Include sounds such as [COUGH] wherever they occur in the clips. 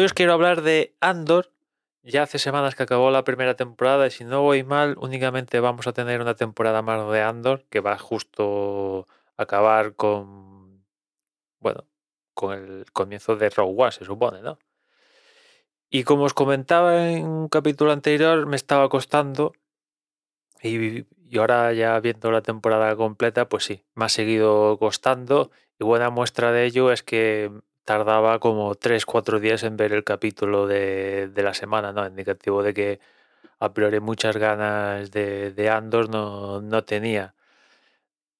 hoy os quiero hablar de Andor. Ya hace semanas que acabó la primera temporada y si no voy mal, únicamente vamos a tener una temporada más de Andor que va justo a acabar con, bueno, con el comienzo de Rogue One, se supone, ¿no? Y como os comentaba en un capítulo anterior, me estaba costando y, y ahora ya viendo la temporada completa, pues sí, me ha seguido costando y buena muestra de ello es que tardaba como 3-4 días en ver el capítulo de, de, la semana, ¿no? Indicativo de que a priori muchas ganas de, de Andor no, no tenía.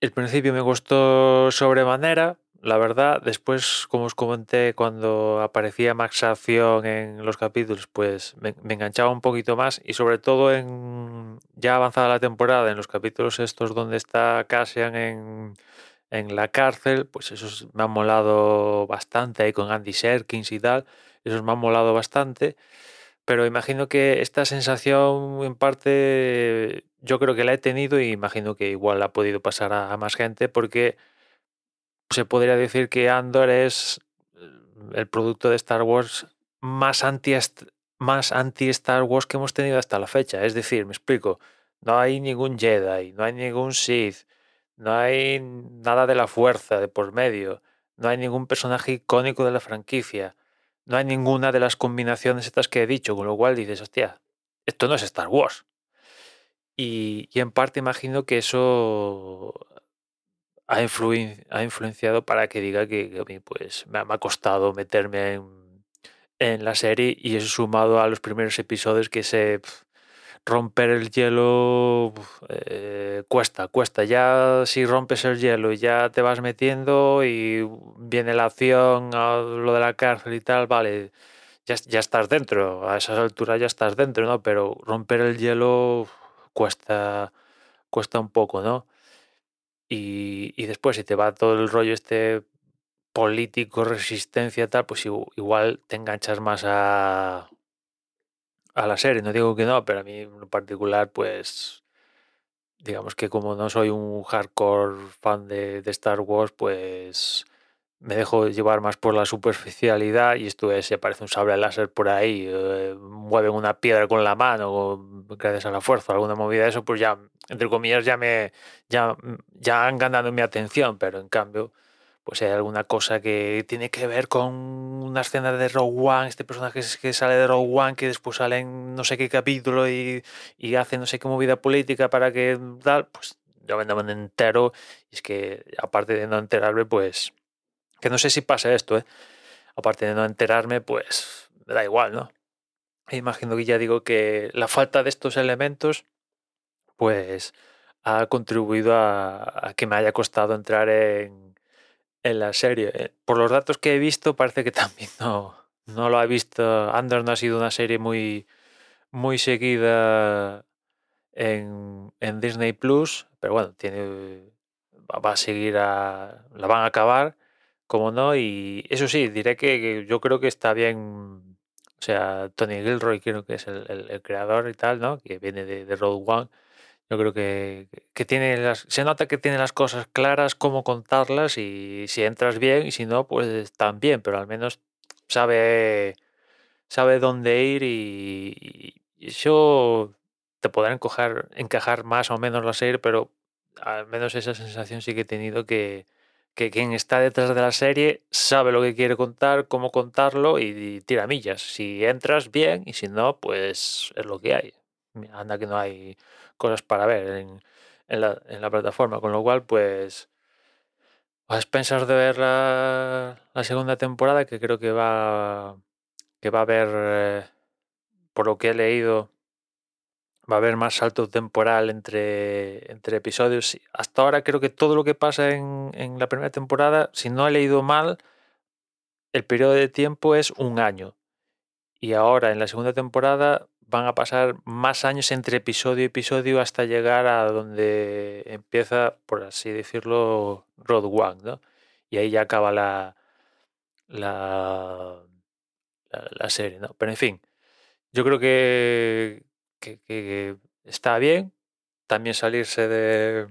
El principio me gustó sobremanera, la verdad. Después, como os comenté, cuando aparecía Max Acción en los capítulos, pues me, enganchaba un poquito más y sobre todo en ya avanzada la temporada, en los capítulos estos donde está Cassian en en la cárcel, pues esos me han molado bastante ahí con Andy Serkins y tal, esos me han molado bastante, pero imagino que esta sensación en parte yo creo que la he tenido y imagino que igual ha podido pasar a, más gente porque se podría decir que Andor es el producto de Star Wars más anti más anti Star Wars que hemos tenido hasta la fecha, es decir, me explico, no hay ningún Jedi, no hay ningún Sith, no hay nada de la fuerza de por medio. No hay ningún personaje icónico de la franquicia. No hay ninguna de las combinaciones estas que he dicho, con lo cual dices, hostia, esto no es Star Wars. Y, y en parte imagino que eso ha, ha, influenciado para que diga que, a mí pues, me ha, costado meterme en, en, la serie y eso sumado a los primeros episodios que se... romper el hielo eh, cuesta, cuesta. Ya si rompes el hielo y ya te vas metiendo y viene la acción, lo de la cárcel y tal, vale, ya, ya estás dentro, a esas alturas ya estás dentro, ¿no? Pero romper el hielo cuesta, cuesta un poco, ¿no? Y, y después si te va todo el rollo este político, resistencia, tal, pues igual te enganchas más a, a la serie, no digo que no, pero a mí en particular, pues, digamos que como no soy un hardcore fan de, de Star Wars, pues me dejo llevar más por la superficialidad y esto es, se parece un sable láser por ahí, eh, mueven una piedra con la mano gracias a la fuerza, alguna movida de eso, pues ya, entre comillas, ya me, ya, ya han ganado mi atención, pero en cambio, pues hay alguna cosa que tiene que ver con una escena de Rogue One, este personaje que sale de Rogue One, que después sale en no sé qué capítulo y, y hace no sé qué movida política para que tal, pues yo me entero. Y es que, aparte de no enterarme, pues, que no sé si pasa esto, ¿eh? aparte de no enterarme, pues me da igual, ¿no? E imagino que ya digo que la falta de estos elementos, pues, ha contribuido a, a que me haya costado entrar en en la serie. Eh, por los datos que he visto, parece que [LAUGHS] también no, no lo ha visto. Andor no ha sido una serie muy, muy seguida en, en Disney Plus, pero bueno, tiene, va a seguir a. la van a acabar, como no, y eso sí, diré que, que yo creo que está bien. O sea, Tony Gilroy creo que es el, el, el creador y tal, ¿no? Que viene de, de Road One yo creo que, tiene las, se nota que tiene las cosas claras, cómo contarlas y si entras bien y si no, pues también, pero al menos sabe, sabe dónde ir y, eso te podrá encajar, encajar más o menos la serie, pero al menos esa sensación sí que he tenido que, que quien está detrás de la serie sabe lo que quiere contar, cómo contarlo y, y tira millas. Si entras bien y si no, pues es lo que hay. Anda que no hay cosas para ver en, en, la, plataforma, con lo cual pues a expensas de ver la, la, segunda temporada que creo que va que va a haber eh, por lo que he leído va a haber más salto temporal entre, entre episodios. Hasta ahora creo que todo lo que pasa en, en la primera temporada, si no he leído mal, el periodo de tiempo es un año. Y ahora en la segunda temporada van a pasar más años entre episodio y episodio hasta llegar a donde empieza, por así decirlo, Road One, ¿no? Y ahí ya acaba la, la, la, serie, ¿no? Pero en fin, yo creo que, está bien también salirse de,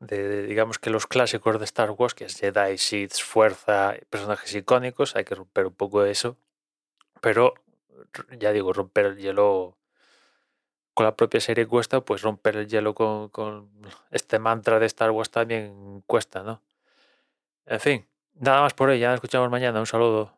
de, de, digamos que los clásicos de Star Wars, que es Jedi, Sith, Fuerza, personajes icónicos, hay que romper un poco eso Pero ya digo, romper el hielo con la propia serie cuesta, pues romper el hielo con, [LAUGHS] este mantra de Star Wars también cuesta, ¿no? En fin, nada más por hoy, ya nos escuchamos mañana, un saludo.